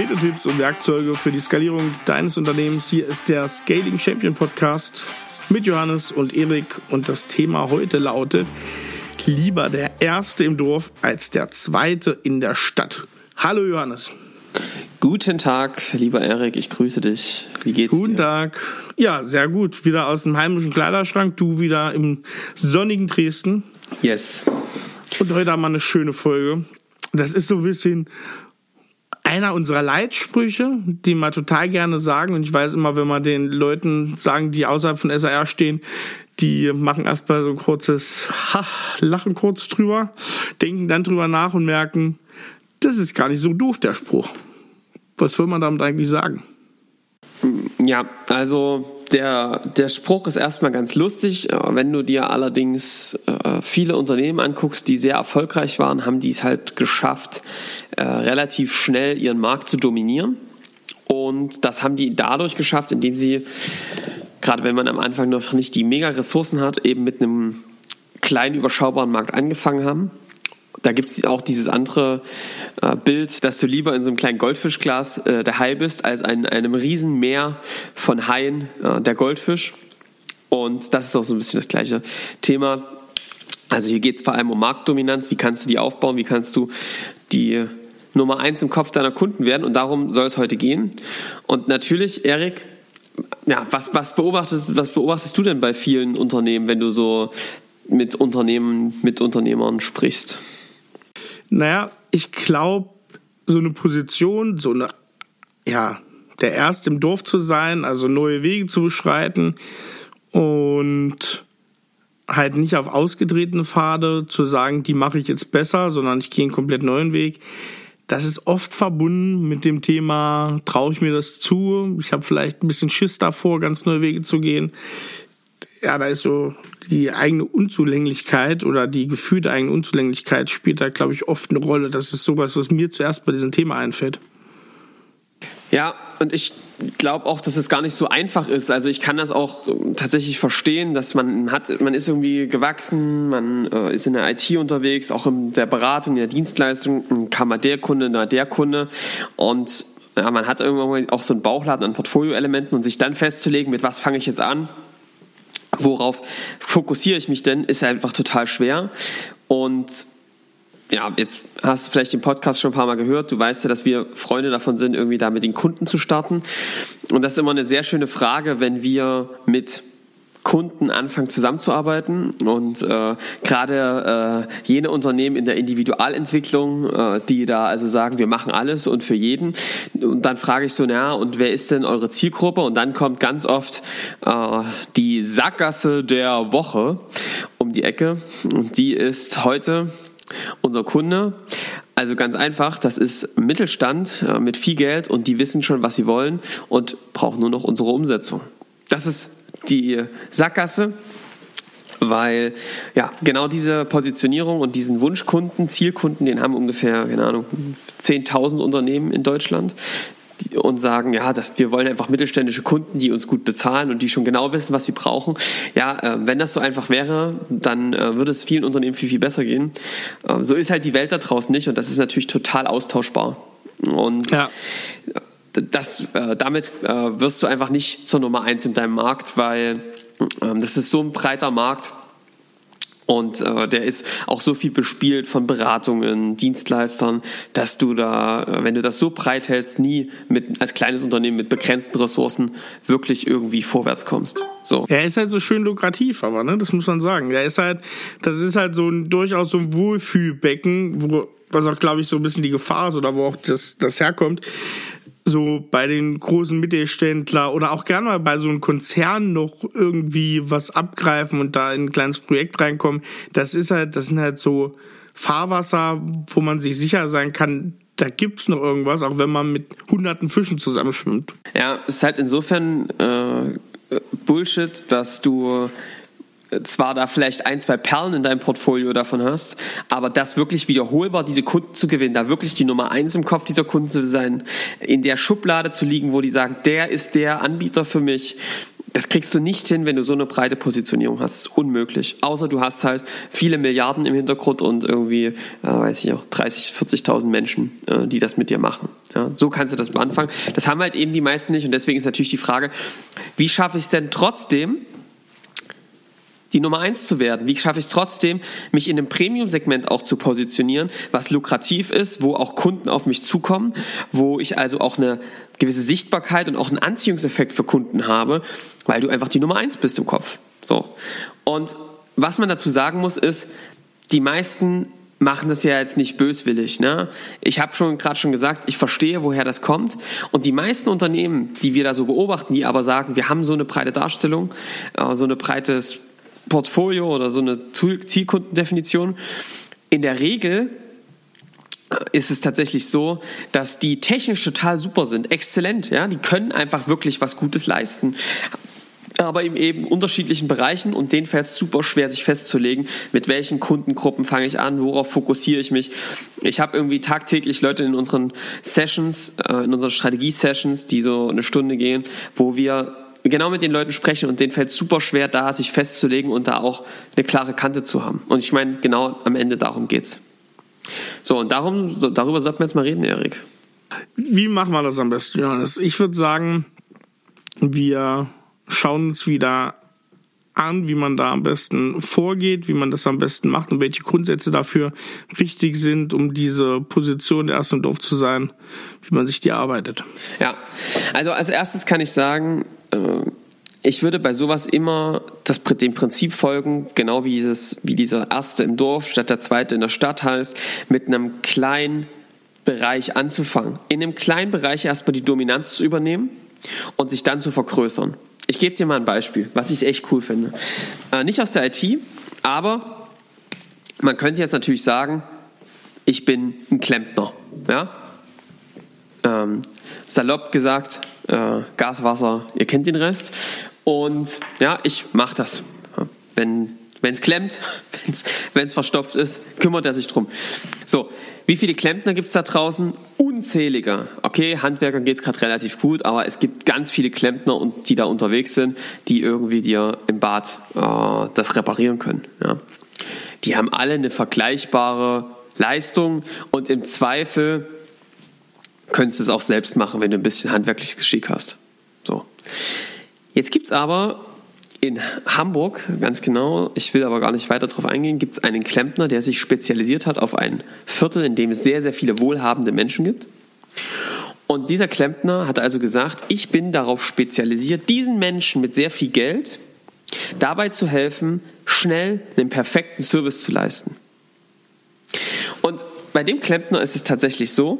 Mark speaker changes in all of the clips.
Speaker 1: konkrete Tipps und Werkzeuge für die Skalierung deines Unternehmens. Hier ist der Scaling Champion Podcast mit Johannes und Erik und das Thema heute lautet lieber der Erste im Dorf als der Zweite in der Stadt. Hallo Johannes.
Speaker 2: Guten Tag, lieber Erik, ich grüße dich. Wie geht's
Speaker 1: Guten
Speaker 2: dir?
Speaker 1: Tag. Ja, sehr gut. Wieder aus dem heimischen Kleiderschrank, du wieder im sonnigen Dresden.
Speaker 2: Yes.
Speaker 1: Und heute haben wir eine schöne Folge. Das ist so ein bisschen einer unserer Leitsprüche, die wir total gerne sagen. Und ich weiß immer, wenn wir den Leuten sagen, die außerhalb von SAR stehen, die machen erstmal so ein kurzes ha, Lachen kurz drüber, denken dann drüber nach und merken, das ist gar nicht so doof, der Spruch. Was will man damit eigentlich sagen?
Speaker 2: Ja, also der, der Spruch ist erstmal ganz lustig. Wenn du dir allerdings äh, viele Unternehmen anguckst, die sehr erfolgreich waren, haben die es halt geschafft, äh, relativ schnell ihren Markt zu dominieren. Und das haben die dadurch geschafft, indem sie, gerade wenn man am Anfang noch nicht die mega Ressourcen hat, eben mit einem kleinen überschaubaren Markt angefangen haben da gibt es auch dieses andere äh, Bild, dass du lieber in so einem kleinen Goldfischglas äh, der Hai bist, als in einem riesen Meer von Haien äh, der Goldfisch. Und das ist auch so ein bisschen das gleiche Thema. Also hier geht es vor allem um Marktdominanz. Wie kannst du die aufbauen? Wie kannst du die Nummer eins im Kopf deiner Kunden werden? Und darum soll es heute gehen. Und natürlich, Erik, ja, was, was, beobachtest, was beobachtest du denn bei vielen Unternehmen, wenn du so mit Unternehmen, mit Unternehmern sprichst?
Speaker 1: Naja, ich glaube, so eine Position, so eine, ja, der Erste im Dorf zu sein, also neue Wege zu beschreiten und halt nicht auf ausgetretene Pfade zu sagen, die mache ich jetzt besser, sondern ich gehe einen komplett neuen Weg. Das ist oft verbunden mit dem Thema, traue ich mir das zu? Ich habe vielleicht ein bisschen Schiss davor, ganz neue Wege zu gehen ja, da ist so die eigene Unzulänglichkeit oder die gefühlte eigene Unzulänglichkeit spielt da, glaube ich, oft eine Rolle. Das ist sowas, was mir zuerst bei diesem Thema einfällt.
Speaker 2: Ja, und ich glaube auch, dass es gar nicht so einfach ist. Also ich kann das auch tatsächlich verstehen, dass man hat, man ist irgendwie gewachsen, man äh, ist in der IT unterwegs, auch in der Beratung, in der Dienstleistung, kann man der Kunde, na der Kunde und ja, man hat irgendwann auch so einen Bauchladen an Portfolioelementen und sich dann festzulegen, mit was fange ich jetzt an, worauf fokussiere ich mich denn, ist einfach total schwer. Und ja, jetzt hast du vielleicht den Podcast schon ein paar Mal gehört. Du weißt ja, dass wir Freunde davon sind, irgendwie da mit den Kunden zu starten. Und das ist immer eine sehr schöne Frage, wenn wir mit Kunden anfangen zusammenzuarbeiten und äh, gerade äh, jene Unternehmen in der Individualentwicklung, äh, die da also sagen, wir machen alles und für jeden und dann frage ich so, na und wer ist denn eure Zielgruppe und dann kommt ganz oft äh, die Sackgasse der Woche um die Ecke und die ist heute unser Kunde. Also ganz einfach, das ist Mittelstand äh, mit viel Geld und die wissen schon, was sie wollen und brauchen nur noch unsere Umsetzung. Das ist die Sackgasse, weil ja genau diese Positionierung und diesen Wunschkunden, Zielkunden, den haben ungefähr, keine Ahnung, 10.000 Unternehmen in Deutschland und sagen, ja, das, wir wollen einfach mittelständische Kunden, die uns gut bezahlen und die schon genau wissen, was sie brauchen. Ja, äh, wenn das so einfach wäre, dann äh, würde es vielen Unternehmen viel, viel besser gehen. Äh, so ist halt die Welt da draußen nicht und das ist natürlich total austauschbar. Und ja das, äh, damit äh, wirst du einfach nicht zur Nummer eins in deinem Markt, weil ähm, das ist so ein breiter Markt. Und äh, der ist auch so viel bespielt von Beratungen, Dienstleistern, dass du da, äh, wenn du das so breit hältst, nie mit, als kleines Unternehmen mit begrenzten Ressourcen wirklich irgendwie vorwärts kommst. So.
Speaker 1: Er ist halt so schön lukrativ, aber, ne, das muss man sagen. Er ist halt, das ist halt so ein, durchaus so ein Wohlfühlbecken, wo, was auch, glaube ich, so ein bisschen die Gefahr ist oder wo auch das, das herkommt so bei den großen Mittelständler oder auch gerne mal bei so einem Konzern noch irgendwie was abgreifen und da in ein kleines Projekt reinkommen. Das ist halt, das sind halt so Fahrwasser, wo man sich sicher sein kann, da gibt's noch irgendwas, auch wenn man mit hunderten Fischen zusammenschwimmt.
Speaker 2: Ja, es ist halt insofern äh, Bullshit, dass du zwar da vielleicht ein, zwei Perlen in deinem Portfolio davon hast, aber das wirklich wiederholbar, diese Kunden zu gewinnen, da wirklich die Nummer eins im Kopf dieser Kunden zu sein, in der Schublade zu liegen, wo die sagen, der ist der Anbieter für mich, das kriegst du nicht hin, wenn du so eine breite Positionierung hast. Das ist unmöglich. Außer du hast halt viele Milliarden im Hintergrund und irgendwie, äh, weiß ich auch, 30, 40.000 Menschen, äh, die das mit dir machen. Ja, so kannst du das anfangen. Das haben halt eben die meisten nicht und deswegen ist natürlich die Frage, wie schaffe ich es denn trotzdem, die Nummer eins zu werden? Wie schaffe ich es trotzdem, mich in einem Premium-Segment auch zu positionieren, was lukrativ ist, wo auch Kunden auf mich zukommen, wo ich also auch eine gewisse Sichtbarkeit und auch einen Anziehungseffekt für Kunden habe, weil du einfach die Nummer eins bist im Kopf. So. Und was man dazu sagen muss, ist, die meisten machen das ja jetzt nicht böswillig. Ne? Ich habe schon gerade schon gesagt, ich verstehe, woher das kommt. Und die meisten Unternehmen, die wir da so beobachten, die aber sagen, wir haben so eine breite Darstellung, äh, so eine breites Portfolio oder so eine Zielkundendefinition. In der Regel ist es tatsächlich so, dass die technisch total super sind, exzellent, ja, die können einfach wirklich was Gutes leisten. Aber in eben unterschiedlichen Bereichen und denen fällt es super schwer, sich festzulegen, mit welchen Kundengruppen fange ich an, worauf fokussiere ich mich. Ich habe irgendwie tagtäglich Leute in unseren Sessions, äh, in unseren Strategie-Sessions, die so eine Stunde gehen, wo wir genau mit den Leuten sprechen und denen fällt es super schwer, da sich festzulegen und da auch eine klare Kante zu haben. Und ich meine, genau am Ende darum geht's. So, und darum, so, darüber sollten wir jetzt mal reden, Erik.
Speaker 1: Wie machen wir das am besten, Johannes? Ich würde sagen, wir schauen uns wieder an, wie man da am besten vorgeht, wie man das am besten macht und welche Grundsätze dafür wichtig sind, um diese Position der ersten Dorf zu sein, wie man sich die erarbeitet.
Speaker 2: Ja, also als erstes kann ich sagen, äh, ich würde bei sowas immer das, dem Prinzip folgen, genau wie, dieses, wie dieser erste im Dorf statt der zweite in der Stadt heißt, mit einem kleinen Bereich anzufangen. In einem kleinen Bereich erstmal die Dominanz zu übernehmen und sich dann zu vergrößern. Ich gebe dir mal ein Beispiel, was ich echt cool finde. Äh, nicht aus der IT, aber man könnte jetzt natürlich sagen, ich bin ein Klempner. Ja? Ähm, salopp gesagt, äh, Gas, Wasser, ihr kennt den Rest. Und ja, ich mache das. Wenn es klemmt, wenn es verstopft ist, kümmert er sich drum. So, wie viele Klempner gibt es da draußen? Unzählige. Okay, Handwerkern geht es gerade relativ gut, aber es gibt ganz viele Klempner, und die da unterwegs sind, die irgendwie dir im Bad äh, das reparieren können. Ja. Die haben alle eine vergleichbare Leistung und im Zweifel könntest du es auch selbst machen, wenn du ein bisschen handwerkliches Geschick hast. So. Jetzt gibt es aber in Hamburg, ganz genau, ich will aber gar nicht weiter darauf eingehen, gibt es einen Klempner, der sich spezialisiert hat auf ein Viertel, in dem es sehr, sehr viele wohlhabende Menschen gibt. Und dieser Klempner hat also gesagt, ich bin darauf spezialisiert, diesen Menschen mit sehr viel Geld dabei zu helfen, schnell einen perfekten Service zu leisten. Und bei dem Klempner ist es tatsächlich so,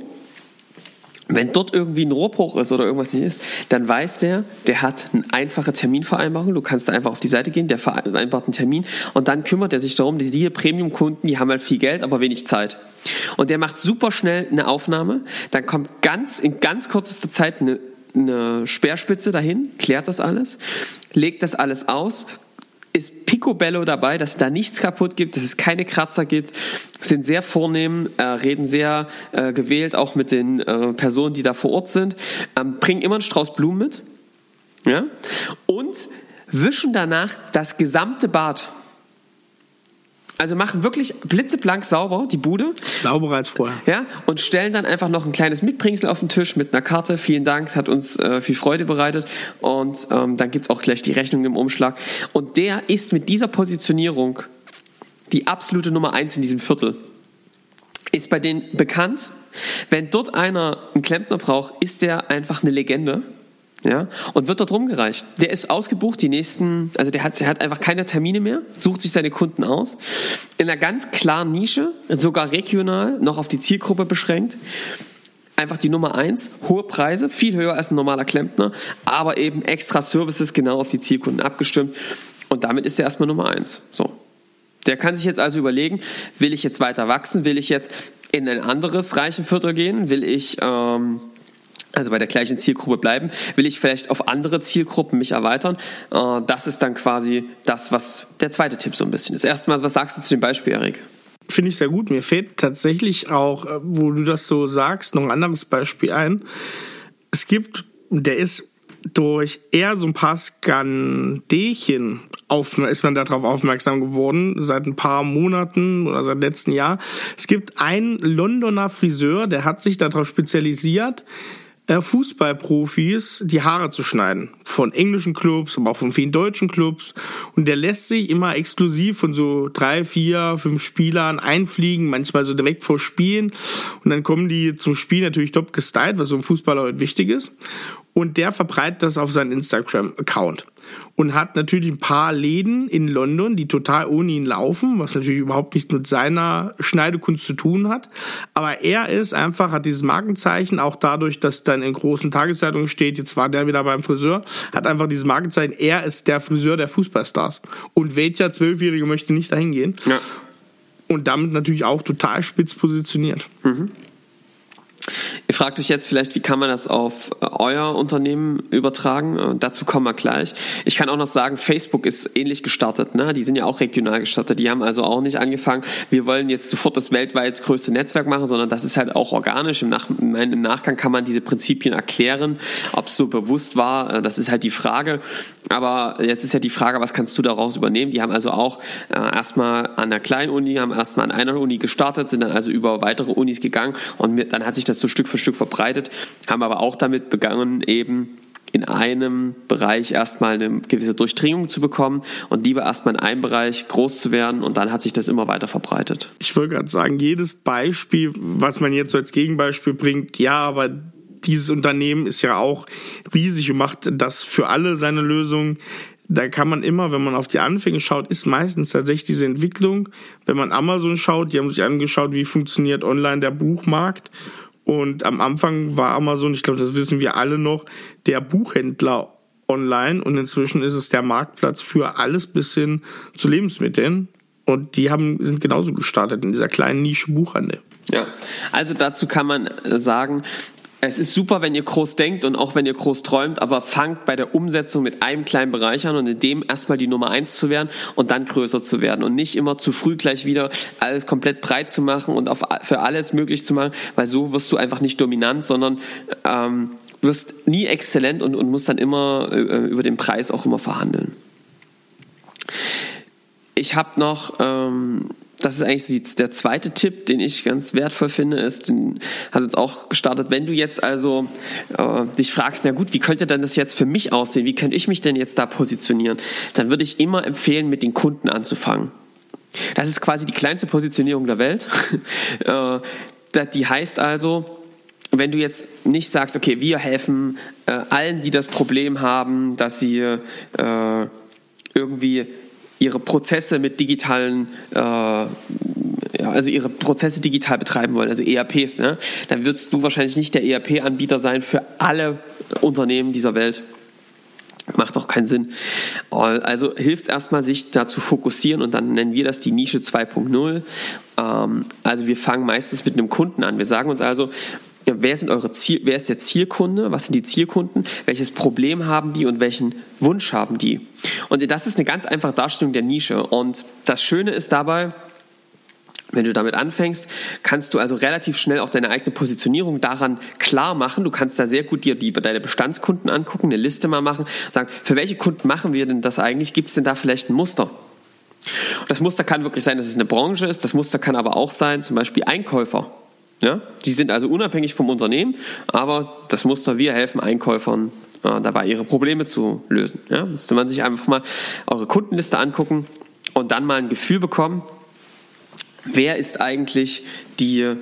Speaker 2: wenn dort irgendwie ein Rohrbruch ist oder irgendwas nicht ist, dann weiß der, der hat eine einfache Terminvereinbarung. Du kannst da einfach auf die Seite gehen, der vereinbart einen Termin und dann kümmert er sich darum, diese Premium-Kunden, die haben halt viel Geld, aber wenig Zeit. Und der macht super schnell eine Aufnahme, dann kommt ganz, in ganz kürzester Zeit eine, eine Speerspitze dahin, klärt das alles, legt das alles aus, ist picobello dabei, dass da nichts kaputt gibt, dass es keine Kratzer gibt, sind sehr vornehm, äh, reden sehr äh, gewählt auch mit den äh, Personen, die da vor Ort sind, ähm, bringen immer einen Strauß Blumen mit ja? und wischen danach das gesamte Bad. Also machen wirklich blitzeblank sauber die Bude.
Speaker 1: Sauberer als vorher.
Speaker 2: Ja, und stellen dann einfach noch ein kleines Mitbringsel auf den Tisch mit einer Karte. Vielen Dank, es hat uns äh, viel Freude bereitet. Und ähm, dann gibt's auch gleich die Rechnung im Umschlag. Und der ist mit dieser Positionierung die absolute Nummer eins in diesem Viertel. Ist bei denen bekannt. Wenn dort einer einen Klempner braucht, ist der einfach eine Legende ja, und wird dort rumgereicht. Der ist ausgebucht, die nächsten, also der hat, der hat einfach keine Termine mehr, sucht sich seine Kunden aus, in einer ganz klaren Nische, sogar regional, noch auf die Zielgruppe beschränkt. Einfach die Nummer eins, hohe Preise, viel höher als ein normaler Klempner, aber eben extra Services genau auf die Zielkunden abgestimmt. Und damit ist er erstmal Nummer eins. So. Der kann sich jetzt also überlegen, will ich jetzt weiter wachsen, will ich jetzt in ein anderes Reichenviertel gehen, will ich ähm, also bei der gleichen Zielgruppe bleiben, will ich vielleicht auf andere Zielgruppen mich erweitern. Äh, das ist dann quasi das, was der zweite Tipp so ein bisschen ist. Erstmal, was sagst du zu dem Beispiel, Erik?
Speaker 1: Finde ich sehr gut. Mir fällt tatsächlich auch, äh, wo du das so sagst, noch ein anderes Beispiel ein. Es gibt, der ist durch eher so ein paar Skandälchen auf, ist man darauf aufmerksam geworden, seit ein paar Monaten oder seit letztem Jahr. Es gibt einen Londoner Friseur, der hat sich darauf spezialisiert, Fußballprofis die Haare zu schneiden. Von englischen Clubs, aber auch von vielen deutschen Clubs. Und der lässt sich immer exklusiv von so drei, vier, fünf Spielern einfliegen, manchmal so direkt vor Spielen. Und dann kommen die zum Spiel natürlich top gestylt, was so ein Fußballer heute wichtig ist. Und der verbreitet das auf seinen Instagram-Account und hat natürlich ein paar Läden in London, die total ohne ihn laufen, was natürlich überhaupt nicht mit seiner Schneidekunst zu tun hat. Aber er ist einfach, hat dieses Markenzeichen, auch dadurch, dass dann in großen Tageszeitungen steht, jetzt war der wieder beim Friseur, hat einfach dieses Markenzeichen, er ist der Friseur der Fußballstars. Und welcher Zwölfjährige möchte nicht dahin gehen? Ja. Und damit natürlich auch total spitz positioniert. Mhm.
Speaker 2: Ihr fragt euch jetzt vielleicht, wie kann man das auf äh, euer Unternehmen übertragen? Äh, dazu kommen wir gleich. Ich kann auch noch sagen, Facebook ist ähnlich gestartet. Ne? Die sind ja auch regional gestartet. Die haben also auch nicht angefangen, wir wollen jetzt sofort das weltweit größte Netzwerk machen, sondern das ist halt auch organisch. Im, Nach im Nachgang kann man diese Prinzipien erklären. Ob es so bewusst war, äh, das ist halt die Frage. Aber jetzt ist ja die Frage, was kannst du daraus übernehmen? Die haben also auch äh, erstmal an der kleinen Uni, haben erstmal an einer Uni gestartet, sind dann also über weitere Unis gegangen und dann hat sich das so Stück für Stück verbreitet, haben aber auch damit begangen, eben in einem Bereich erstmal eine gewisse Durchdringung zu bekommen und lieber erstmal in einem Bereich groß zu werden und dann hat sich das immer weiter verbreitet.
Speaker 1: Ich wollte gerade sagen, jedes Beispiel, was man jetzt so als Gegenbeispiel bringt, ja, aber dieses Unternehmen ist ja auch riesig und macht das für alle seine Lösungen da kann man immer, wenn man auf die Anfänge schaut, ist meistens tatsächlich diese Entwicklung. Wenn man Amazon schaut, die haben sich angeschaut, wie funktioniert online der Buchmarkt und am Anfang war Amazon, ich glaube, das wissen wir alle noch, der Buchhändler online und inzwischen ist es der Marktplatz für alles bis hin zu Lebensmitteln. Und die haben, sind genauso gestartet in dieser kleinen Nische Buchhandel.
Speaker 2: Ja, also dazu kann man äh, sagen, es ist super, wenn ihr groß denkt und auch wenn ihr groß träumt, aber fangt bei der Umsetzung mit einem kleinen Bereich an und in dem erstmal die Nummer eins zu werden und dann größer zu werden und nicht immer zu früh gleich wieder alles komplett breit zu machen und auf, für alles möglich zu machen, weil so wirst du einfach nicht dominant, sondern ähm, wirst nie exzellent und, und musst dann immer äh, über den Preis auch immer verhandeln. Ich habe noch ähm, das ist eigentlich so die, der zweite Tipp, den ich ganz wertvoll finde, ist, den hat uns auch gestartet. Wenn du jetzt also äh, dich fragst, na gut, wie könnte denn das jetzt für mich aussehen? Wie könnte ich mich denn jetzt da positionieren? Dann würde ich immer empfehlen, mit den Kunden anzufangen. Das ist quasi die kleinste Positionierung der Welt. äh, die heißt also, wenn du jetzt nicht sagst, okay, wir helfen äh, allen, die das Problem haben, dass sie äh, irgendwie ihre Prozesse mit digitalen, äh, ja, also ihre Prozesse digital betreiben wollen, also ERPs, ne? dann würdest du wahrscheinlich nicht der ERP-Anbieter sein für alle Unternehmen dieser Welt. Macht doch keinen Sinn. Also hilft es erstmal, sich da zu fokussieren und dann nennen wir das die Nische 2.0. Ähm, also wir fangen meistens mit einem Kunden an. Wir sagen uns also, wer, sind eure Ziel, wer ist der Zielkunde, was sind die Zielkunden, welches Problem haben die und welchen Wunsch haben die. Und das ist eine ganz einfache Darstellung der Nische. Und das Schöne ist dabei, wenn du damit anfängst, kannst du also relativ schnell auch deine eigene Positionierung daran klar machen. Du kannst da sehr gut dir die, deine Bestandskunden angucken, eine Liste mal machen, sagen, für welche Kunden machen wir denn das eigentlich? Gibt es denn da vielleicht ein Muster? das Muster kann wirklich sein, dass es eine Branche ist. Das Muster kann aber auch sein, zum Beispiel Einkäufer. Ja? Die sind also unabhängig vom Unternehmen, aber das Muster, wir helfen Einkäufern äh, dabei, ihre Probleme zu lösen. Ja? Müsste man sich einfach mal eure Kundenliste angucken und dann mal ein Gefühl bekommen, wer ist eigentlich die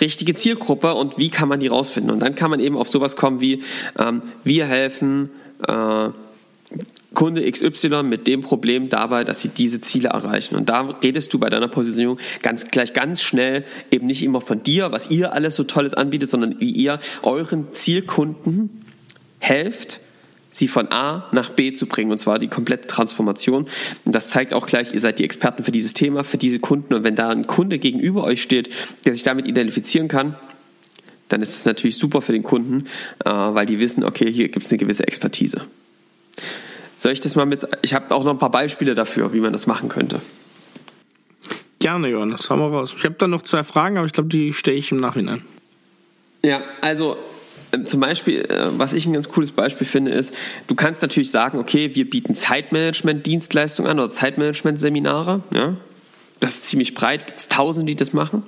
Speaker 2: richtige Zielgruppe und wie kann man die rausfinden. Und dann kann man eben auf sowas kommen wie, ähm, wir helfen äh, Kunde XY mit dem Problem dabei, dass sie diese Ziele erreichen. Und da redest du bei deiner Positionierung ganz gleich ganz schnell eben nicht immer von dir, was ihr alles so Tolles anbietet, sondern wie ihr euren Zielkunden helft, sie von A nach B zu bringen, und zwar die komplette Transformation. Und das zeigt auch gleich, ihr seid die Experten für dieses Thema, für diese Kunden. Und wenn da ein Kunde gegenüber euch steht, der sich damit identifizieren kann, dann ist es natürlich super für den Kunden, äh, weil die wissen, okay, hier gibt es eine gewisse Expertise. Soll ich das mal mit. Ich habe auch noch ein paar Beispiele dafür, wie man das machen könnte.
Speaker 1: Gerne, Johannes, haben wir raus. Ich habe da noch zwei Fragen, aber ich glaube, die stelle ich im Nachhinein.
Speaker 2: Ja, also ähm, zum Beispiel, äh, was ich ein ganz cooles Beispiel finde, ist, du kannst natürlich sagen, okay, wir bieten Zeitmanagement-Dienstleistungen an oder Zeitmanagement-Seminare, ja. Das ist ziemlich breit, gibt es Tausende, die das machen.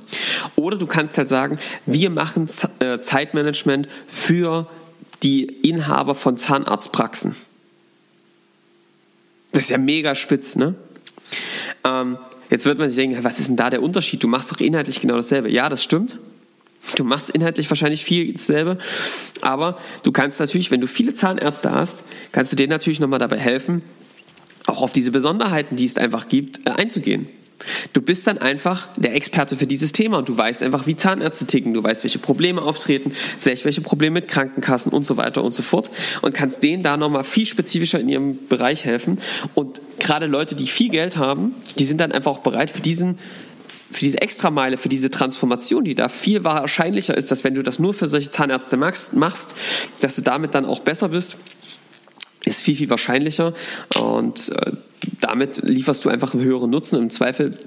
Speaker 2: Oder du kannst halt sagen, wir machen äh, Zeitmanagement für die Inhaber von Zahnarztpraxen. Das ist ja mega spitz, ne? Ähm, jetzt wird man sich denken, was ist denn da der Unterschied? Du machst doch inhaltlich genau dasselbe. Ja, das stimmt. Du machst inhaltlich wahrscheinlich viel dasselbe, aber du kannst natürlich, wenn du viele Zahnärzte hast, kannst du denen natürlich nochmal dabei helfen, auch auf diese Besonderheiten, die es einfach gibt, äh, einzugehen. Du bist dann einfach der Experte für dieses Thema und du weißt einfach, wie Zahnärzte ticken, du weißt, welche Probleme auftreten, vielleicht welche Probleme mit Krankenkassen und so weiter und so fort und kannst denen da nochmal viel spezifischer in ihrem Bereich helfen. Und gerade Leute, die viel Geld haben, die sind dann einfach auch bereit für diesen für diese Extrameile, für diese Transformation, die da viel wahrscheinlicher ist, dass wenn du das nur für solche Zahnärzte machst, dass du damit dann auch besser bist, ist viel, viel wahrscheinlicher. Und äh, damit lieferst du einfach einen höheren Nutzen. Im Zweifel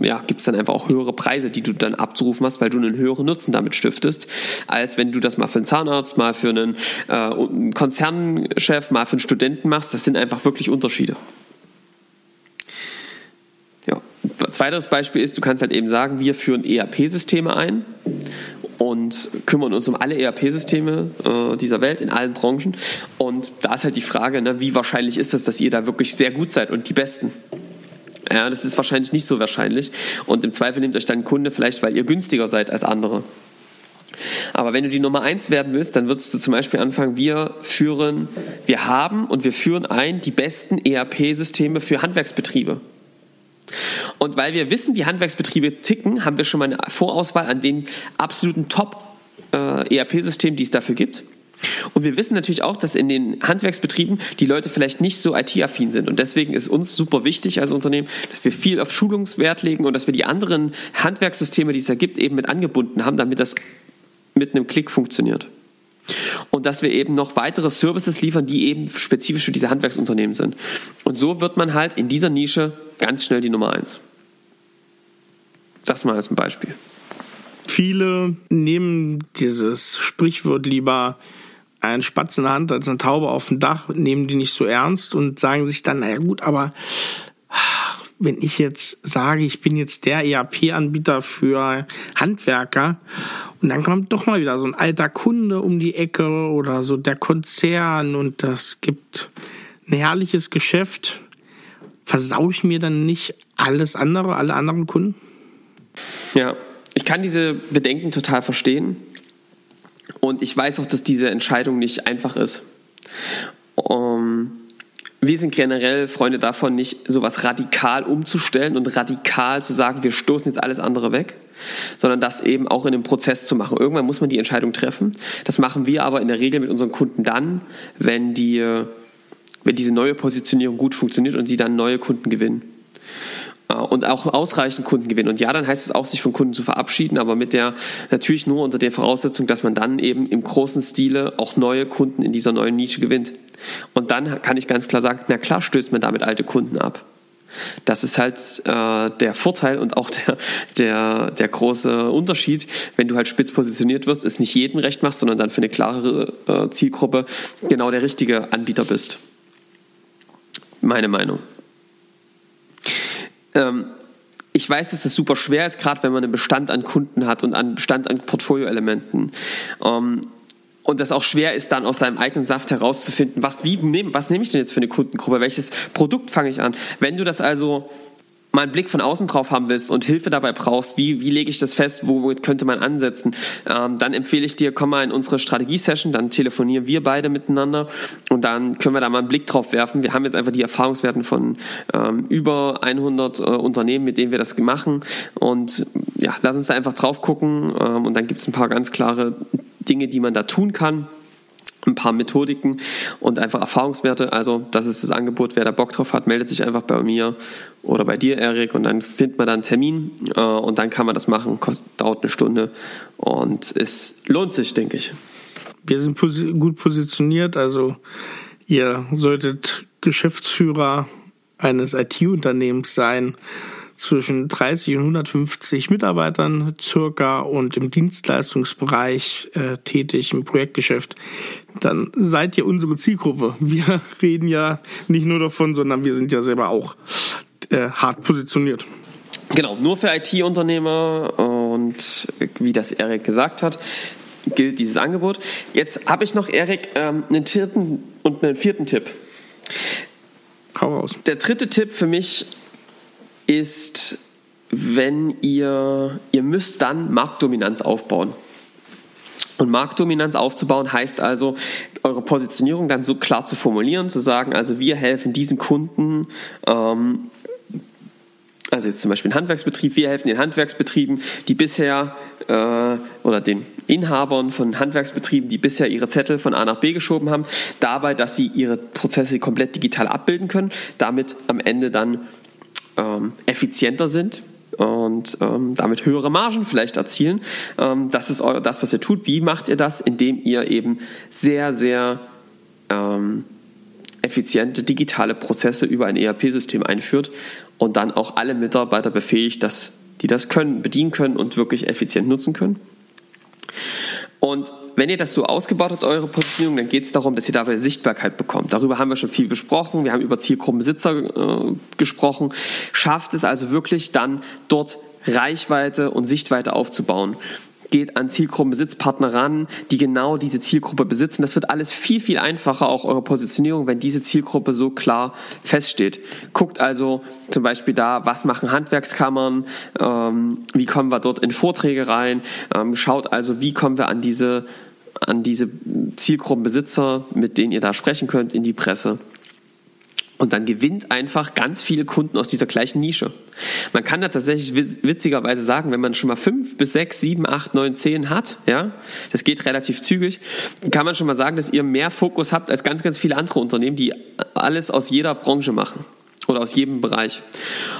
Speaker 2: ja, gibt es dann einfach auch höhere Preise, die du dann abzurufen hast, weil du einen höheren Nutzen damit stiftest, als wenn du das mal für einen Zahnarzt, mal für einen äh, Konzernchef, mal für einen Studenten machst. Das sind einfach wirklich Unterschiede. Zweites Beispiel ist, du kannst halt eben sagen, wir führen ERP-Systeme ein und kümmern uns um alle ERP-Systeme äh, dieser Welt in allen Branchen. Und da ist halt die Frage, ne, wie wahrscheinlich ist es, dass ihr da wirklich sehr gut seid und die Besten? Ja, das ist wahrscheinlich nicht so wahrscheinlich. Und im Zweifel nehmt euch dann Kunde vielleicht, weil ihr günstiger seid als andere. Aber wenn du die Nummer eins werden willst, dann würdest du zum Beispiel anfangen, wir führen, wir haben und wir führen ein die besten ERP-Systeme für Handwerksbetriebe. Und weil wir wissen, wie Handwerksbetriebe ticken, haben wir schon mal eine Vorauswahl an den absoluten Top-ERP-Systemen, äh, die es dafür gibt. Und wir wissen natürlich auch, dass in den Handwerksbetrieben die Leute vielleicht nicht so IT-affin sind. Und deswegen ist uns super wichtig als Unternehmen, dass wir viel auf Schulungswert legen und dass wir die anderen Handwerkssysteme, die es da gibt, eben mit angebunden haben, damit das mit einem Klick funktioniert. Und dass wir eben noch weitere Services liefern, die eben spezifisch für diese Handwerksunternehmen sind. Und so wird man halt in dieser Nische ganz schnell die Nummer eins. Das mal als ein Beispiel.
Speaker 1: Viele nehmen dieses Sprichwort lieber ein Spatz in der Hand als eine Taube auf dem Dach, nehmen die nicht so ernst und sagen sich dann, naja gut, aber wenn ich jetzt sage, ich bin jetzt der ERP-Anbieter für Handwerker und dann kommt doch mal wieder so ein alter Kunde um die Ecke oder so der Konzern und das gibt ein herrliches Geschäft, versaue ich mir dann nicht alles andere, alle anderen Kunden?
Speaker 2: Ja, ich kann diese Bedenken total verstehen. Und ich weiß auch, dass diese Entscheidung nicht einfach ist. Um, wir sind generell Freunde davon, nicht sowas radikal umzustellen und radikal zu sagen, wir stoßen jetzt alles andere weg, sondern das eben auch in einem Prozess zu machen. Irgendwann muss man die Entscheidung treffen. Das machen wir aber in der Regel mit unseren Kunden dann, wenn die, wenn diese neue Positionierung gut funktioniert und sie dann neue Kunden gewinnen. Äh, und auch ausreichend Kunden gewinnen. Und ja, dann heißt es auch, sich von Kunden zu verabschieden, aber mit der, natürlich nur unter der Voraussetzung, dass man dann eben im großen Stile auch neue Kunden in dieser neuen Nische gewinnt. Und dann kann ich ganz klar sagen, na klar stößt man damit alte Kunden ab. Das ist halt äh, der Vorteil und auch der, der, der große Unterschied, wenn du halt spitz positioniert wirst, es nicht jedem recht machst, sondern dann für eine klarere äh, Zielgruppe genau der richtige Anbieter bist. Meine Meinung. Ähm, ich weiß, dass das super schwer ist, gerade wenn man einen Bestand an Kunden hat und einen Bestand an Portfolioelementen. Ähm, und das auch schwer ist, dann aus seinem eigenen Saft herauszufinden, was, wie, was nehme ich denn jetzt für eine Kundengruppe, welches Produkt fange ich an. Wenn du das also mal einen Blick von außen drauf haben willst und Hilfe dabei brauchst, wie, wie lege ich das fest, wo könnte man ansetzen, ähm, dann empfehle ich dir, komm mal in unsere Strategie-Session, dann telefonieren wir beide miteinander und dann können wir da mal einen Blick drauf werfen. Wir haben jetzt einfach die Erfahrungswerten von ähm, über 100 äh, Unternehmen, mit denen wir das machen und ja, lass uns da einfach drauf gucken ähm, und dann gibt es ein paar ganz klare Dinge, die man da tun kann ein paar Methodiken und einfach Erfahrungswerte. Also das ist das Angebot. Wer da Bock drauf hat, meldet sich einfach bei mir oder bei dir, Erik, und dann findet man da einen Termin äh, und dann kann man das machen. Kostet, dauert eine Stunde und es lohnt sich, denke ich.
Speaker 1: Wir sind posi gut positioniert, also ihr solltet Geschäftsführer eines IT-Unternehmens sein zwischen 30 und 150 Mitarbeitern circa und im Dienstleistungsbereich äh, tätig im Projektgeschäft, dann seid ihr unsere Zielgruppe. Wir reden ja nicht nur davon, sondern wir sind ja selber auch äh, hart positioniert.
Speaker 2: Genau, nur für IT-Unternehmer und wie das Erik gesagt hat, gilt dieses Angebot. Jetzt habe ich noch, Erik, ähm, einen vierten und einen vierten Tipp.
Speaker 1: Hau raus.
Speaker 2: Der dritte Tipp für mich ist, wenn ihr, ihr müsst dann Marktdominanz aufbauen. Und Marktdominanz aufzubauen heißt also, eure Positionierung dann so klar zu formulieren, zu sagen, also wir helfen diesen Kunden ähm, also jetzt zum Beispiel ein Handwerksbetrieb, wir helfen den Handwerksbetrieben, die bisher äh, oder den Inhabern von Handwerksbetrieben, die bisher ihre Zettel von A nach B geschoben haben, dabei, dass sie ihre Prozesse komplett digital abbilden können, damit am Ende dann ähm, effizienter sind und ähm, damit höhere Margen vielleicht erzielen. Ähm, das ist das, was ihr tut. Wie macht ihr das? Indem ihr eben sehr, sehr ähm, effiziente digitale Prozesse über ein ERP-System einführt und dann auch alle Mitarbeiter befähigt, dass die das können, bedienen können und wirklich effizient nutzen können. Und wenn ihr das so ausgebaut habt, eure Positionierung, dann geht es darum, dass ihr dabei Sichtbarkeit bekommt. Darüber haben wir schon viel besprochen. Wir haben über Zielgruppenbesitzer äh, gesprochen. Schafft es also wirklich dann dort Reichweite und Sichtweite aufzubauen geht an Zielgruppenbesitzpartner ran, die genau diese Zielgruppe besitzen. Das wird alles viel, viel einfacher, auch eure Positionierung, wenn diese Zielgruppe so klar feststeht. Guckt also zum Beispiel da, was machen Handwerkskammern, ähm, wie kommen wir dort in Vorträge rein, ähm, schaut also, wie kommen wir an diese, an diese Zielgruppenbesitzer, mit denen ihr da sprechen könnt, in die Presse. Und dann gewinnt einfach ganz viele Kunden aus dieser gleichen Nische. Man kann da tatsächlich witzigerweise sagen, wenn man schon mal fünf bis sechs, sieben, acht, neun, zehn hat, ja, das geht relativ zügig, kann man schon mal sagen, dass ihr mehr Fokus habt als ganz, ganz viele andere Unternehmen, die alles aus jeder Branche machen oder aus jedem Bereich.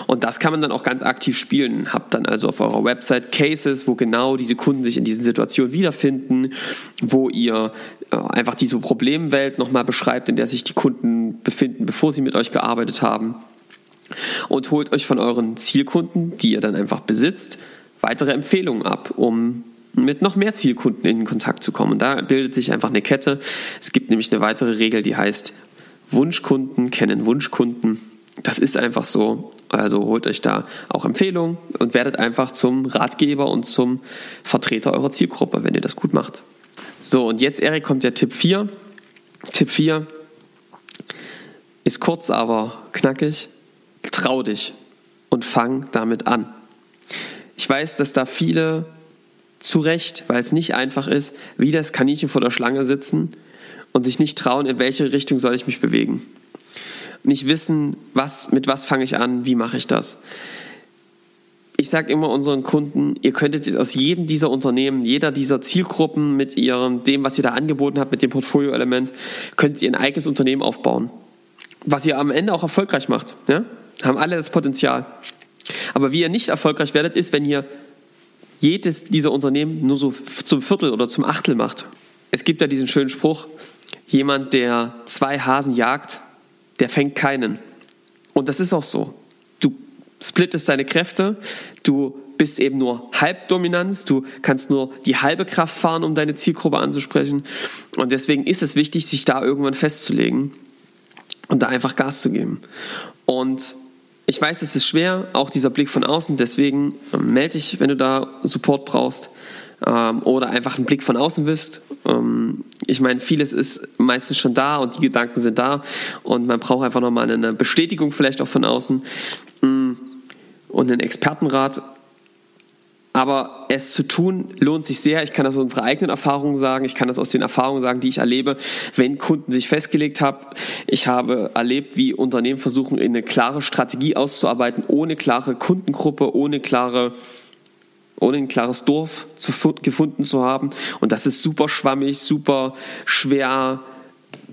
Speaker 2: Und das kann man dann auch ganz aktiv spielen. Habt dann also auf eurer Website Cases, wo genau diese Kunden sich in diesen Situationen wiederfinden, wo ihr äh, einfach diese Problemwelt nochmal beschreibt, in der sich die Kunden befinden, bevor sie mit euch gearbeitet haben. Und holt euch von euren Zielkunden, die ihr dann einfach besitzt, weitere Empfehlungen ab, um mit noch mehr Zielkunden in Kontakt zu kommen. Und da bildet sich einfach eine Kette. Es gibt nämlich eine weitere Regel, die heißt, Wunschkunden kennen Wunschkunden. Das ist einfach so. Also holt euch da auch Empfehlungen und werdet einfach zum Ratgeber und zum Vertreter eurer Zielgruppe, wenn ihr das gut macht. So, und jetzt, Erik, kommt der Tipp 4. Tipp 4 ist kurz, aber knackig. Trau dich und fang damit an. Ich weiß, dass da viele zu Recht, weil es nicht einfach ist, wie das Kaninchen vor der Schlange sitzen und sich nicht trauen, in welche Richtung soll ich mich bewegen nicht wissen, was, mit was fange ich an, wie mache ich das. Ich sage immer unseren Kunden, ihr könntet aus jedem dieser Unternehmen, jeder dieser Zielgruppen mit ihrem, dem, was ihr da angeboten habt, mit dem Portfolio-Element, könntet ihr ein eigenes Unternehmen aufbauen. Was ihr am Ende auch erfolgreich macht. Ja? Haben alle das Potenzial. Aber wie ihr nicht erfolgreich werdet, ist, wenn ihr jedes dieser Unternehmen nur so zum Viertel oder zum Achtel macht. Es gibt ja diesen schönen Spruch, jemand, der zwei Hasen jagt, der fängt keinen. Und das ist auch so. Du splittest deine Kräfte, du bist eben nur Halbdominanz, du kannst nur die halbe Kraft fahren, um deine Zielgruppe anzusprechen. Und deswegen ist es wichtig, sich da irgendwann festzulegen und da einfach Gas zu geben. Und ich weiß, es ist schwer, auch dieser Blick von außen, deswegen ähm, melde dich, wenn du da Support brauchst ähm, oder einfach einen Blick von außen willst. Ähm, ich meine, vieles ist meistens schon da und die Gedanken sind da und man braucht einfach nochmal eine Bestätigung vielleicht auch von außen mm, und einen Expertenrat. Aber es zu tun lohnt sich sehr. Ich kann das aus unserer eigenen Erfahrungen sagen. Ich kann das aus den Erfahrungen sagen, die ich erlebe, wenn Kunden sich festgelegt haben. Ich habe erlebt, wie Unternehmen versuchen, eine klare Strategie auszuarbeiten, ohne klare Kundengruppe, ohne klare ohne ein klares Dorf zu, gefunden zu haben. Und das ist super schwammig, super schwer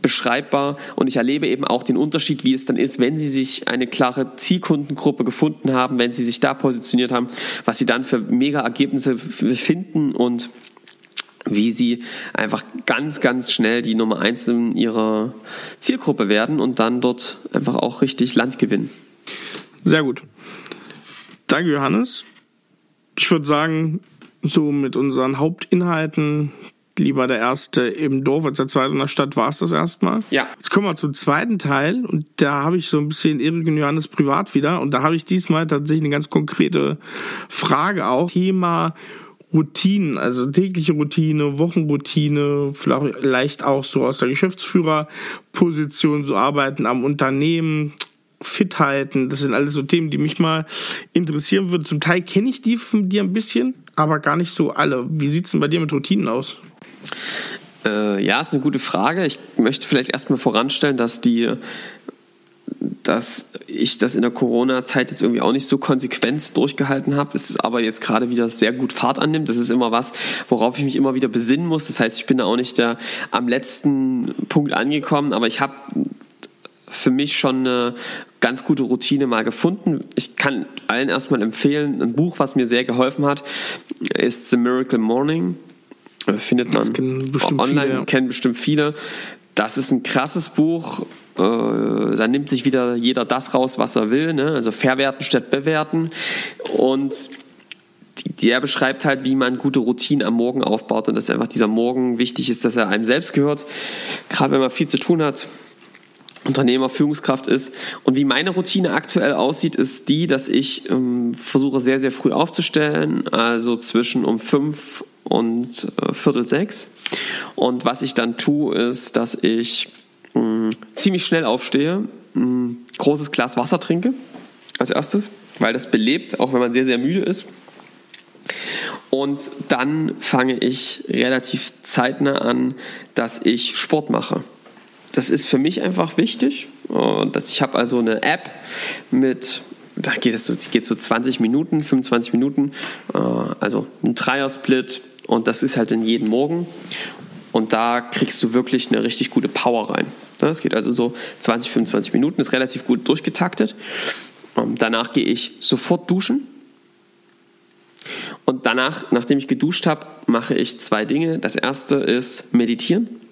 Speaker 2: beschreibbar. Und ich erlebe eben auch den Unterschied, wie es dann ist, wenn Sie sich eine klare Zielkundengruppe gefunden haben, wenn Sie sich da positioniert haben, was Sie dann für mega Ergebnisse finden und wie Sie einfach ganz, ganz schnell die Nummer eins in Ihrer Zielgruppe werden und dann dort einfach auch richtig Land gewinnen.
Speaker 1: Sehr gut. Danke, Johannes. Ich würde sagen, so mit unseren Hauptinhalten, lieber der erste im Dorf als der zweite in der Stadt, war es das erstmal.
Speaker 2: Ja.
Speaker 1: Jetzt kommen wir zum zweiten Teil und da habe ich so ein bisschen Erik und Johannes privat wieder und da habe ich diesmal tatsächlich eine ganz konkrete Frage auch. Thema Routinen, also tägliche Routine, Wochenroutine, vielleicht auch so aus der Geschäftsführerposition, so arbeiten am Unternehmen, fit halten. Das sind alles so Themen, die mich mal interessieren würden. Zum Teil kenne ich die von dir ein bisschen, aber gar nicht so alle. Wie sieht es denn bei dir mit Routinen aus?
Speaker 2: Äh, ja, ist eine gute Frage. Ich möchte vielleicht erstmal voranstellen, dass die dass ich das in der Corona-Zeit jetzt irgendwie auch nicht so konsequent durchgehalten habe. Es ist aber jetzt gerade wieder sehr gut Fahrt annimmt. Das ist immer was, worauf ich mich immer wieder besinnen muss. Das heißt, ich bin da auch nicht der, am letzten Punkt angekommen, aber ich habe für mich schon eine ganz gute Routine mal gefunden. Ich kann allen erstmal empfehlen, ein Buch, was mir sehr geholfen hat, ist The Miracle Morning. Findet man online, viele, ja. kennen bestimmt viele. Das ist ein krasses Buch. Äh, da nimmt sich wieder jeder das raus, was er will. Ne? Also verwerten statt bewerten. Und der beschreibt halt, wie man gute Routinen am Morgen aufbaut und dass einfach dieser Morgen wichtig ist, dass er einem selbst gehört. Gerade wenn man viel zu tun hat, Unternehmer, Führungskraft ist. Und wie meine Routine aktuell aussieht, ist die, dass ich ähm, versuche sehr, sehr früh aufzustellen, also zwischen um fünf und äh, Viertel sechs. Und was ich dann tue, ist, dass ich mh, mm, ziemlich schnell aufstehe, ein großes Glas Wasser trinke als erstes, weil das belebt, auch wenn man sehr, sehr müde ist. Und dann fange ich relativ zeitnah an, dass ich Sport mache. Das ist für mich einfach wichtig. Dass ich habe also eine App mit, da geht es so, geht so 20 Minuten, 25 Minuten, äh, also ein Dreiersplit und das ist halt in jeden Morgen. Und da kriegst du wirklich eine richtig gute Power rein. Das geht also so 20, 25 Minuten, ist relativ gut durchgetaktet. Ähm, danach gehe ich sofort duschen. Und danach, nachdem ich geduscht habe, mache ich zwei Dinge. Das erste ist meditieren.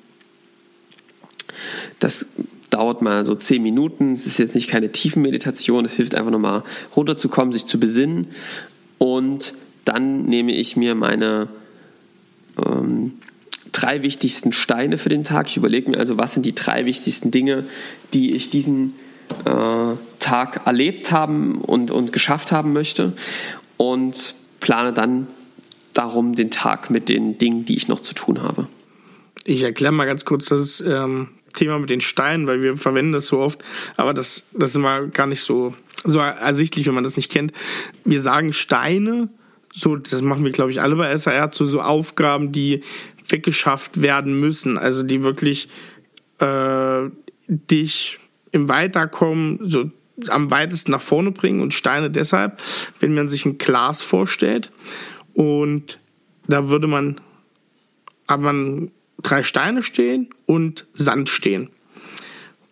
Speaker 2: Das dauert mal so zehn Minuten. Es ist jetzt nicht keine tiefen Meditation. Es hilft einfach nochmal runterzukommen, sich zu besinnen. Und dann nehme ich mir meine ähm, drei wichtigsten Steine für den Tag. Ich überlege mir also, was sind die drei wichtigsten Dinge, die ich diesen äh, Tag erlebt haben und, und geschafft haben möchte. Und plane dann darum den Tag mit den Dingen, die ich noch zu tun habe.
Speaker 1: Ich erkläre mal ganz kurz das ähm, Thema mit den Steinen, weil wir verwenden das so oft, aber das, das ist immer gar nicht so, so ersichtlich, wenn man das nicht kennt. Wir sagen Steine, so, das machen wir, glaube ich, alle bei SAR, zu so Aufgaben, die weggeschafft werden müssen, also die wirklich äh, dich im Weiterkommen so am weitesten nach vorne bringen und Steine deshalb, wenn man sich ein Glas vorstellt. Und da würde man, aber man drei Steine stehen und Sand stehen.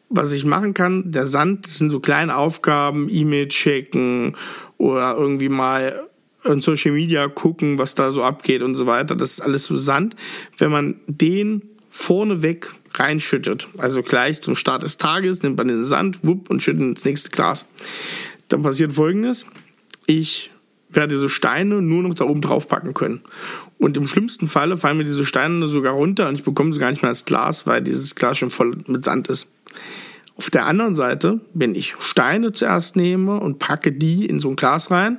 Speaker 1: Was ich machen kann, der Sand, das sind so kleine Aufgaben, E-Mail checken oder irgendwie mal in Social Media gucken, was da so abgeht und so weiter. Das ist alles so Sand. Wenn man den vorneweg reinschüttet, also gleich zum Start des Tages, nimmt man den Sand wupp, und schüttet ins nächste Glas. Dann passiert folgendes. Ich werde diese Steine nur noch da oben drauf packen können. Und im schlimmsten Falle fallen mir diese Steine sogar runter und ich bekomme sie gar nicht mehr als Glas, weil dieses Glas schon voll mit Sand ist. Auf der anderen Seite, wenn ich Steine zuerst nehme und packe die in so ein Glas rein,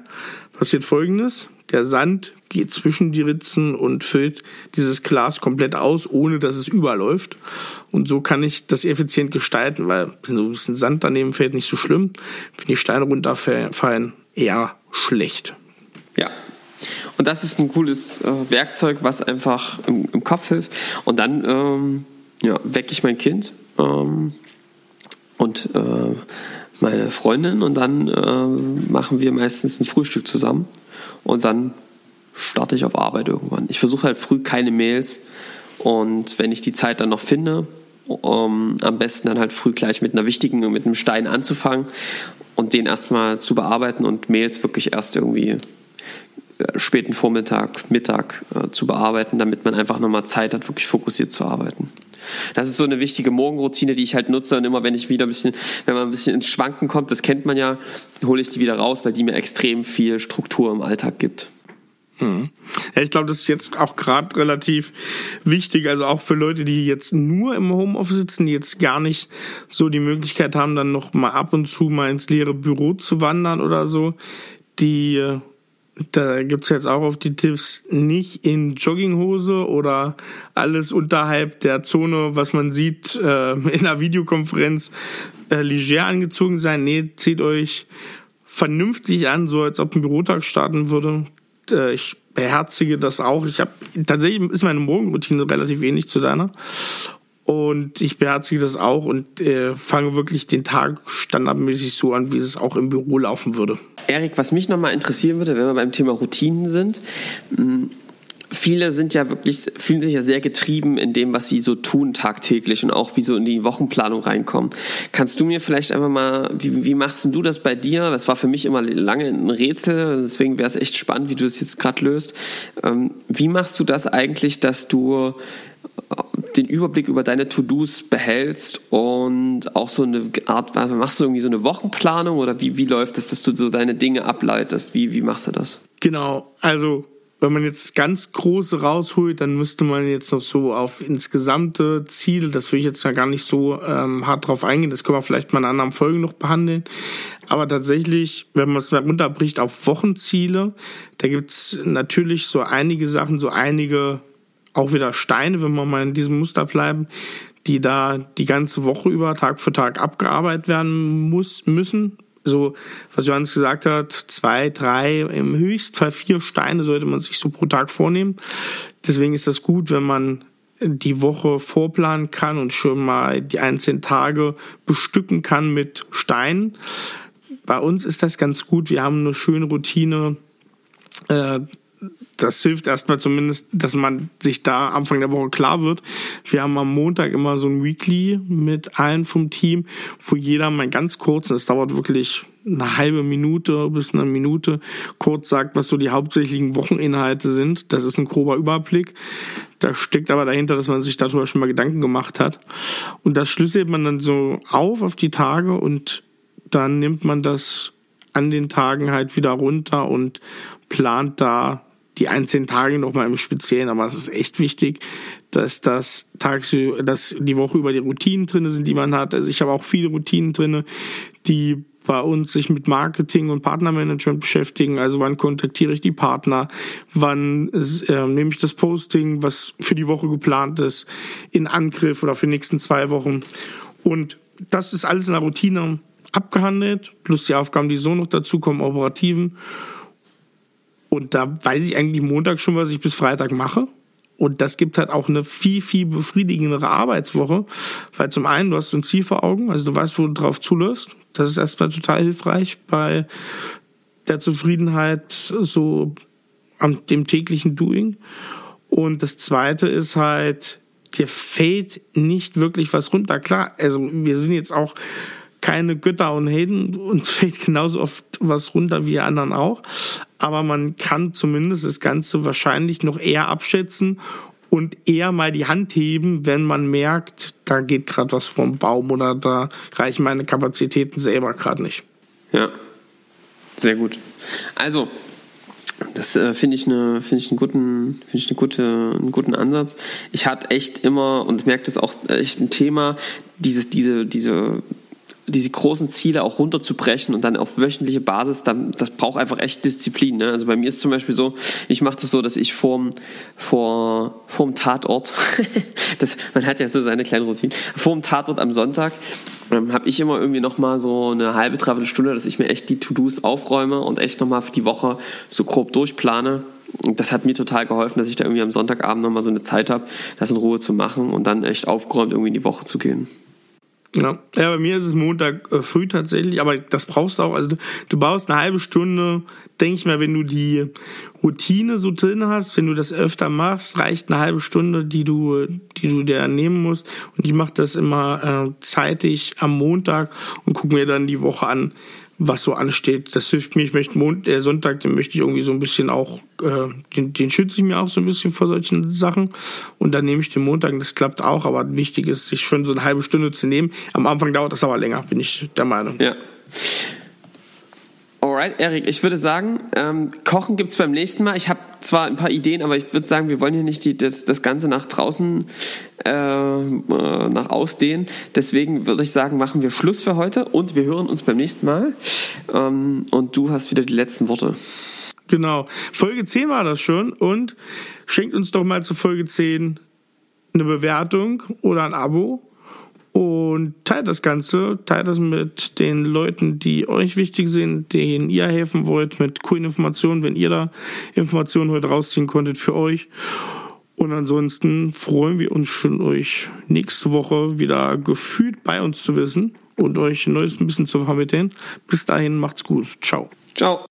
Speaker 1: passiert folgendes. Der Sand geht zwischen die Ritzen und füllt dieses Glas komplett aus, ohne dass es überläuft. Und so kann ich das effizient gestalten, weil so ein bisschen Sand daneben fällt nicht so schlimm. Wenn die Steine runterfallen, eher schlecht.
Speaker 2: Und das ist ein cooles äh, Werkzeug, was einfach im, im Kopf hilft. Und dann ähm, ja, wecke ich mein Kind ähm, und äh, meine Freundin und dann äh, machen wir meistens ein Frühstück zusammen und dann starte ich auf Arbeit irgendwann. Ich versuche halt früh keine Mails und wenn ich die Zeit dann noch finde, um, am besten dann halt früh gleich mit einer wichtigen, mit einem Stein anzufangen und den erstmal zu bearbeiten und Mails wirklich erst irgendwie späten Vormittag, Mittag äh, zu bearbeiten, damit man einfach nochmal Zeit hat, wirklich fokussiert zu arbeiten. Das ist so eine wichtige Morgenroutine, die ich halt nutze und immer wenn ich wieder ein bisschen, wenn man ein bisschen ins Schwanken kommt, das kennt man ja, hole ich die wieder raus, weil die mir extrem viel Struktur im Alltag gibt.
Speaker 1: Hm. Ja, ich glaube, das ist jetzt auch gerade relativ wichtig, also auch für Leute, die jetzt nur im Homeoffice sitzen, die jetzt gar nicht so die Möglichkeit haben, dann noch mal ab und zu mal ins leere Büro zu wandern oder so. Die, da gibt's jetzt auch auf die Tipps, nicht in Jogginghose oder alles unterhalb der Zone, was man sieht, äh, in einer Videokonferenz äh, leger angezogen sein. Nee, zieht euch vernünftig an, so als ob ein Bürotag starten würde äh, ich beherzige das auch. Ich habe tatsächlich ist meine Morgenroutine relativ ähnlich zu deiner. Und ich beherzige das auch und äh, fange wirklich den Tag standardmäßig so an, wie es auch im Büro laufen würde.
Speaker 2: Erik, was mich nochmal interessieren würde, wenn wir beim Thema Routinen sind, hm, viele sind ja wirklich, fühlen sich ja sehr getrieben in dem, was sie so tun tagtäglich und auch wie so in die Wochenplanung reinkommen. Kannst du mir vielleicht einfach mal, wie, wie machst du das bei dir? Das war für mich immer lange ein Rätsel, deswegen wäre es echt spannend, wie du das jetzt gerade löst. Ähm, wie machst du das eigentlich, dass du den Überblick über deine To-Dos behältst und auch so eine Art, also machst du irgendwie so eine Wochenplanung oder wie, wie läuft es, dass du so deine Dinge ableitest? Wie, wie machst du das?
Speaker 1: Genau, also wenn man jetzt ganz große rausholt, dann müsste man jetzt noch so auf insgesamte Ziele, das will ich jetzt gar nicht so ähm, hart drauf eingehen, das können wir vielleicht mal in anderen Folgen noch behandeln. Aber tatsächlich, wenn man es mal runterbricht auf Wochenziele, da gibt's natürlich so einige Sachen, so einige auch wieder Steine, wenn wir mal in diesem Muster bleiben, die da die ganze Woche über Tag für Tag abgearbeitet werden muss, müssen, so, was Johannes gesagt hat, zwei, drei, im Höchstfall vier Steine sollte man sich so pro Tag vornehmen. Deswegen ist das gut, wenn man die Woche vorplanen kann und schon mal die einzelnen Tage bestücken kann mit Steinen. Bei uns ist das ganz gut. Wir haben eine schöne Routine. Äh, das hilft erstmal zumindest, dass man sich da Anfang der Woche klar wird. Wir haben am Montag immer so ein Weekly mit allen vom Team, wo jeder mal ganz kurz, das dauert wirklich eine halbe Minute bis eine Minute, kurz sagt, was so die hauptsächlichen Wocheninhalte sind. Das ist ein grober Überblick. Da steckt aber dahinter, dass man sich darüber schon mal Gedanken gemacht hat. Und das schlüsselt man dann so auf auf die Tage und dann nimmt man das an den Tagen halt wieder runter und plant da die einzelnen Tage nochmal im Speziellen, aber es ist echt wichtig, dass das tagsüber, dass die Woche über die Routinen drinne sind, die man hat. Also ich habe auch viele Routinen drinne, die bei uns sich mit Marketing und Partnermanagement beschäftigen. Also wann kontaktiere ich die Partner, wann äh, nehme ich das Posting, was für die Woche geplant ist, in Angriff oder für die nächsten zwei Wochen. Und das ist alles in der Routine abgehandelt, plus die Aufgaben, die so noch dazukommen, operativen. Und da weiß ich eigentlich Montag schon, was ich bis Freitag mache. Und das gibt halt auch eine viel, viel befriedigendere Arbeitswoche, weil zum einen, du hast ein Ziel vor Augen, also du weißt, wo du drauf zuläufst. Das ist erstmal total hilfreich bei der Zufriedenheit so am dem täglichen Doing. Und das zweite ist halt, dir fällt nicht wirklich was runter. Klar, also wir sind jetzt auch keine Götter und Helden, uns fällt genauso oft was runter wie anderen auch. Aber man kann zumindest das Ganze wahrscheinlich noch eher abschätzen und eher mal die Hand heben, wenn man merkt, da geht gerade was vom Baum oder da reichen meine Kapazitäten selber gerade nicht.
Speaker 2: Ja, sehr gut. Also, das äh, finde ich, eine, find ich, einen guten, find ich eine gute, einen guten Ansatz. Ich hatte echt immer, und merke das auch echt ein Thema, dieses, diese, diese diese großen Ziele auch runterzubrechen und dann auf wöchentliche Basis, das braucht einfach echt Disziplin. Ne? Also bei mir ist zum Beispiel so, ich mache das so, dass ich vorm, vor, vorm Tatort, das, man hat ja so seine kleine Routine, vorm Tatort am Sonntag ähm, habe ich immer irgendwie nochmal so eine halbe, dreiviertel Stunde, dass ich mir echt die To-Dos aufräume und echt nochmal für die Woche so grob durchplane. Und das hat mir total geholfen, dass ich da irgendwie am Sonntagabend nochmal so eine Zeit habe, das in Ruhe zu machen und dann echt aufgeräumt irgendwie in die Woche zu gehen.
Speaker 1: Ja. ja, bei mir ist es Montag äh, früh tatsächlich, aber das brauchst du auch. Also du, du baust eine halbe Stunde, denke ich mal, wenn du die Routine so drin hast, wenn du das öfter machst, reicht eine halbe Stunde, die du, die du dir nehmen musst. Und ich mache das immer äh, zeitig am Montag und gucke mir dann die Woche an, was so ansteht. Das hilft mir. Ich möchte Mond, äh, Sonntag, den möchte ich irgendwie so ein bisschen auch, äh, den, den schütze ich mir auch so ein bisschen vor solchen Sachen. Und dann nehme ich den Montag, das klappt auch. Aber wichtig ist, sich schon so eine halbe Stunde zu nehmen. Am Anfang dauert das aber länger, bin ich der Meinung.
Speaker 2: Ja. Alright, Erik, ich würde sagen, ähm, Kochen gibt's beim nächsten Mal. Ich habe zwar ein paar Ideen, aber ich würde sagen, wir wollen hier nicht die, das, das Ganze nach draußen äh, äh, nach ausdehnen. Deswegen würde ich sagen, machen wir Schluss für heute und wir hören uns beim nächsten Mal. Ähm, und du hast wieder die letzten Worte.
Speaker 1: Genau. Folge 10 war das schon und schenkt uns doch mal zu Folge 10 eine Bewertung oder ein Abo und teilt das Ganze, teilt das mit den Leuten, die euch wichtig sind, denen ihr helfen wollt, mit coolen Informationen, wenn ihr da Informationen heute rausziehen konntet für euch. Und ansonsten freuen wir uns schon, euch nächste Woche wieder gefühlt bei uns zu wissen und euch neues ein bisschen zu vermitteln. Bis dahin, macht's gut. Ciao.
Speaker 2: Ciao.